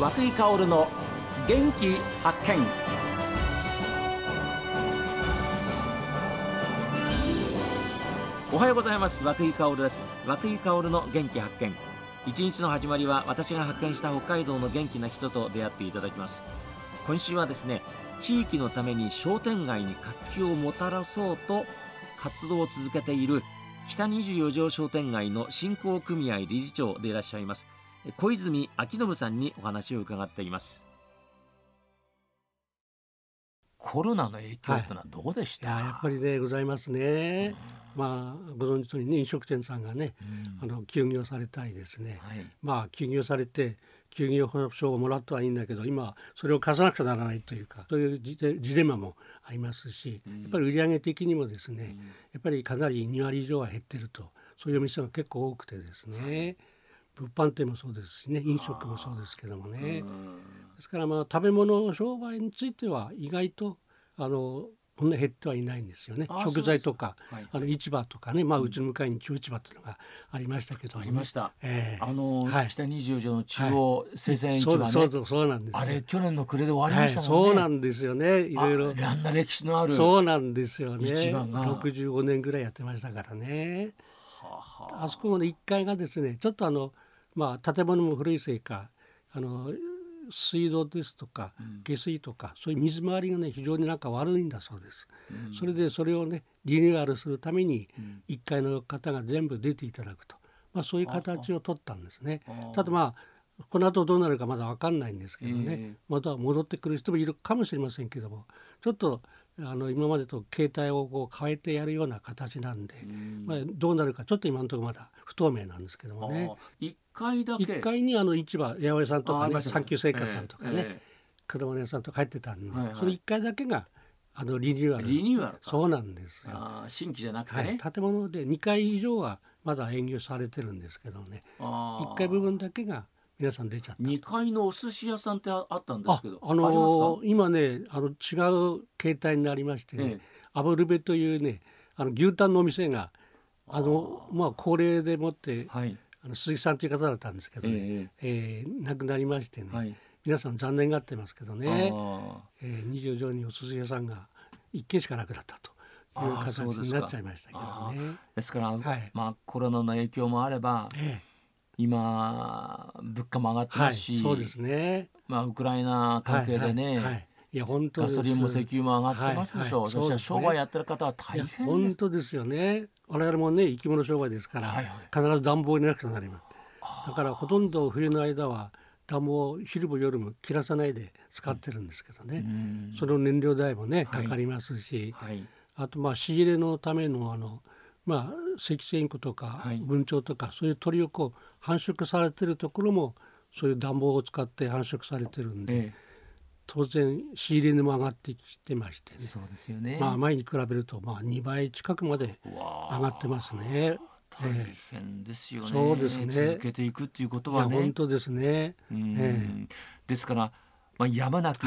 和久井薫の元気発見。おはようございます。和井薫です。和井薫の元気発見。一日の始まりは私が発見した北海道の元気な人と出会っていただきます。今週はですね地域のために商店街に活気をもたらそうと活動を続けている北24条商店街の振興組合理事長でいらっしゃいます小泉昭信さんにお話を伺っています。コロナの影響ってのはどうでした、はい、ややっぱりねございますね、まあご存知のように、ね、飲食店さんがね、うん、あの休業されたりですね、はい、まあ休業されて休業保証をもらったはいいんだけど今それを貸さなくちゃならないというかそういうジレンマもありますし、やっぱり売上的にもですね、やっぱりかなり2割以上は減ってるとそういうお店が結構多くてですね、物販店もそうですしね飲食もそうですけどもね。ですからまあ食べ物商売については意外とあのこんな減ってはいないんですよね。食材とか、はい、あの市場とかね、まあ、うちの向かいに中市場っていうのがありましたけど、ね、ありました、えー、あの、はい、北二十条の中央生鮮市場、ね、そうそうそうなんですあれ去年の暮れで終わりましたもんね、はい、そうなんですよね。いろいろ。あんな歴史のあるそうなんですよね。市場が。65年ぐらいやってましたからね。あそこの1階がですねちょっとあのまあ建物も古いせいかあの水道ですとか下水とか、そういう水回りがね非常になんか悪いんだそうです、うん、それでそれをねリニューアルするために1階の方が全部出ていただくと、まあ、そういう形を取ったんですね。ただまあこの後どうなるかまだ分かんないんですけどね、えー、また戻ってくる人もいるかもしれませんけどもちょっとあの今までと形態をこう変えてやるような形なんで、まあ、どうなるかちょっと今のところまだ不透明なんですけどもね。1階だけ。1階にあの市場八百屋さんとかね産休製菓さんとかね、えー、果物屋さんとか入ってたんで、はいはい、その1階だけがあのリニューアル。リニューアルそうなんですよ。新規じゃなくて、ね。はい、建物で2階以上はまだ営業されてるんですけどね。1階部分だけが皆さん出ちゃった。2階のお寿司屋さんってあったんですけどあのー、今ねあの違う形態になりましてね、ええ、アブルベというねあの牛タンのお店があのまあ高齢でもって、はい、あの鈴木さんという方だったんですけどね、えええー、亡くなりましてね、はい、皆さん残念がってますけどね、えー、二条城にお寿司屋さんが一軒しかなくなったと。いう形になっちゃいましたけどね。ですから、はい、まあコロナの影響もあれば、ええ、今物価も上がってますし、はい、そうですね。まあウクライナ関係でね、はいはいはい。いや本当ガソリンも石油も上がってますでしょう、はいはい、そして商売やってる方は大変本当ですよね。我々もね生き物商売ですから、はいはい、必ず暖房になくなります。だからほとんど冬の間は暖房を昼も夜も切らさないで使ってるんですけどね、その燃料代もねかかりますし、はい、あとまあ仕入れのためのあのまあ赤線湖とか文鳥とか、そういう鳥をこう繁殖されてるところもそういう暖房を使って繁殖されてるんで、ええ、当然仕入れ値も上がってきてましてね。そうですよね、まあ、前に比べるとまあ2倍近くまで上がってますね。大変ですよね、えそうですね。続けていくっていうことはね。本当ですね、えー、ですから、まあ、やむなく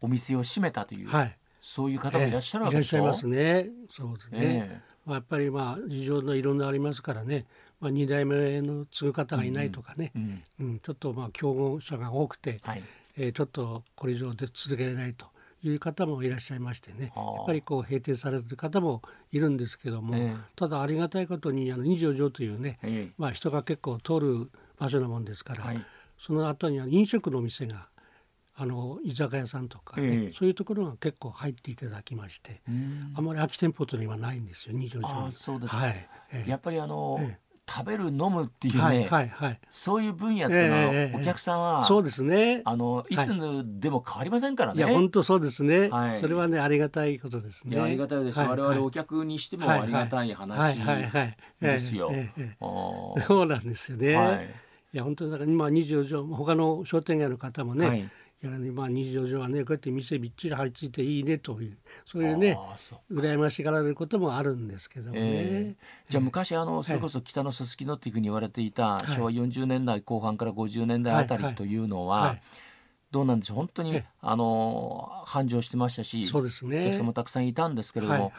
お店を閉めたという、はい、そういう方もいらっしゃるわけでしょ、えー、いらっしゃいますね。そうですね、えー、まあ、やっぱりまあ事情のいろんなありますからね。まあ、2代目の継ぐ方がいないとかね、うんうん、ちょっとまあ競合者が多くて、はい、えー、ちょっとこれ以上で続けられないという方もいらっしゃいましてね。やっぱりこう閉店されてる方もいるんですけども、えー、ただありがたいことにあの二条城というね、えー、まあ、人が結構通る場所なもんですから、はい、その後には飲食のお店があの居酒屋さんとかね、えー、そういうところが結構入っていただきましてあまり空き店舗というのはないんですよ二条城に。そうですはい、えー、やっぱりあの、えー食べる飲むっていうね、はいはいはい、そういう分野っていうのは、えー、お客さんは、そうですね。あのい。つでも変わりませんからね。いや本当そうですね、はい、それはねありがたいことですね。ありがたいです、はい、我々お客にしてもありがたい話ですよ。そうなんですよね。はい、いや本当だから今24条他の商店街の方もね、はいやらねまあ日常上はねこうやって店びっちり張り付いていいねというそういうね羨ましがられることもあるんですけどね。えー、じゃあ昔あのそれこそ北のすすきのっていうふうに言われていた、昭和40年代後半から50年代あたりというのは、どうなんでしょう？本当に、あの繁盛してましたしそうですね。お客さんもたくさんいたんですけれども、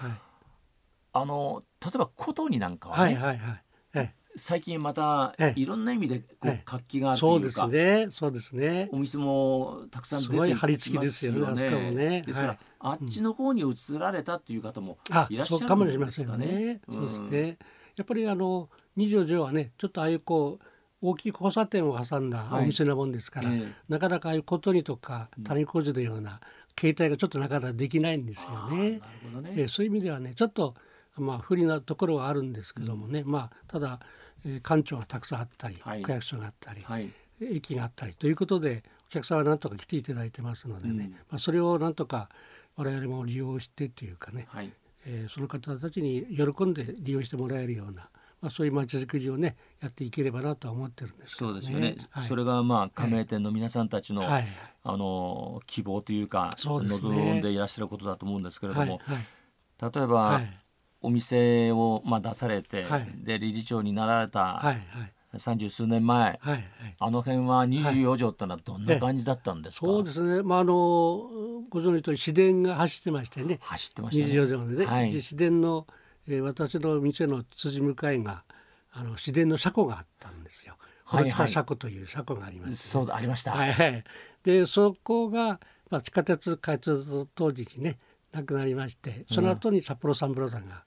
あの例えば琴になんかはね、はいはいはい最近またいろんな意味でこう活気があるというか、そうですね。そうですね。お店もたくさん出てきますよね。張り付きですよね。ね。ですから、あっちの方に移られたっていう方もいらっしゃるんですかね、そうかもしれませんね、そうですね。やっぱりあの二条城はねちょっとああいうこう大きい交差点を挟んだお店なもんですから、なかなかああいう小鳥とか谷小路のような携帯がちょっとなかなかできないんですよね。ね。えー、そういう意味ではねちょっとまあ不利なところはあるんですけどもね、うん、まあただ、えー、館長がたくさんあったり、はい、区役所があったり、はい、駅があったりということでお客さんはなんとか来ていただいてますのでね、うん、まあ、それをなんとか我々も利用してというかね、はい、えー、その方たちに喜んで利用してもらえるようなまあ、そういう街づくりをねやっていければなとは思ってるんです、ね、そうですよね、はい、それがまあ加盟店の皆さんたちの、はい、あの希望というか、ね、望んでいらっしゃることだと思うんですけれども、はい、例えば、お店をまあ出されて、で理事長になられた、三十数年前、はいはい、あの辺は二十四条ってのはどんな感じだったんですか、そうですね、まあ、あのご存知と市電が走ってましてね。走ってましたね。24条でね、はい、市電のえー、私の店の辻向かいがあの自然の車庫があったんですよ。はいはい、車庫という車庫がありまし、ね、そうありました。はい、はい、でそこが、まあ、地下鉄開通当時にね亡くなりましてその後に札幌サンブロザンが、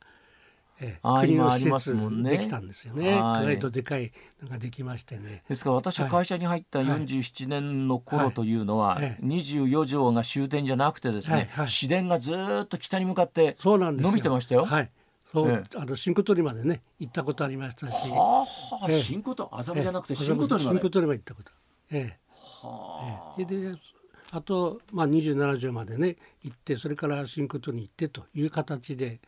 えー、国の施設できたんですよね。意外とでかいのができましてね。ですから私会社に入った47年の頃というのは、24条が終点じゃなくてですね、市電がずっと北に向かって伸びてましたよ。はい。そう、ええ、あの新小鳥までね行ったことありましたし、はあ、ええ、新小鳥麻布じゃなくて新小鳥まで、新小鳥まで行ったこと。ええ。はあ。ええ、であとまあ27条までね行ってそれから新小鳥に行ってという形で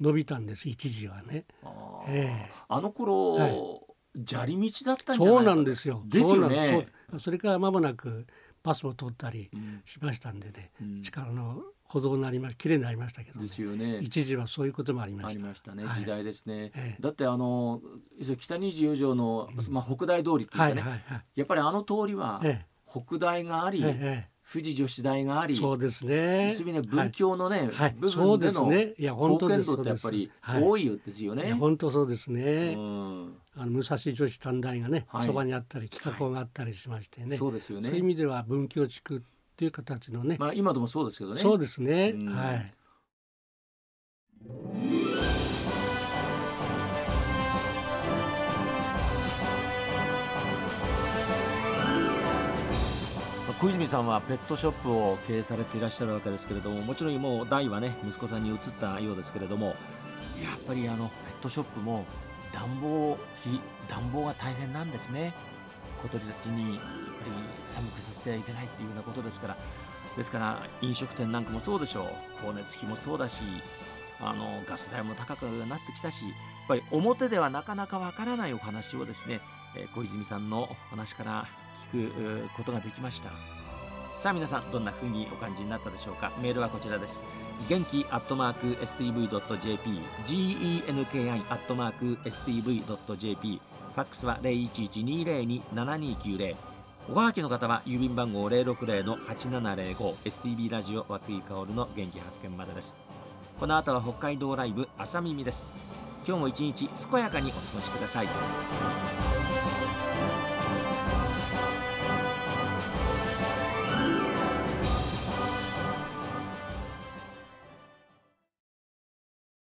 伸びたんです一時はね。あ,、ええ、あの頃、はい、砂利道だったんじゃないそうなんですよ。ですよね。そそれから間もなくバスも通ったりしましたんでね、うん、力の歩道になりま綺麗になりましたけど、ね、ですよね。一時はそういうこともありました。ありましたね、はい、時代ですね、ええ、だってあの北二十四条の、まあ、北大通りっていうかね、やっぱりあの通りは、北大があり、ええ富士女子大があり、そうですね。ね文教のね、はい、部分での貢献度ってやっぱり多いですよね。本当そうですね。うん、あの武蔵女子短大がね、そばにあったり北高があったりしましてね。そうですよね。そういう意味では文教地区っていう形のね。まあ今でもそうですけどね。そうですね。はい。小泉さんはペットショップを経営されていらっしゃるわけですけれどももちろんもう代はね息子さんに移ったようですけれどもやっぱりあのペットショップも暖房費暖房が大変なんですね。小鳥たちにやっぱり寒くさせてはいけないっていうようなことですから。ですから飲食店なんかもそうでしょう。光熱費もそうだしあのガス代も高くなってきたしやっぱり表ではなかなかわからないお話をですね小泉さんのお話から聞くことができました。さあ皆さんどんな風にお感じになったでしょうか？メールはこちらです。元気アットマーク STV.jp genki アットマーク STV.jp ファックスは0112027290おはがきの方は郵便番号060-8705 STB ラジオ和久井薫の元気発見までです。この後は北海道ライブ朝耳です。今日も一日健やかにお過ごしください。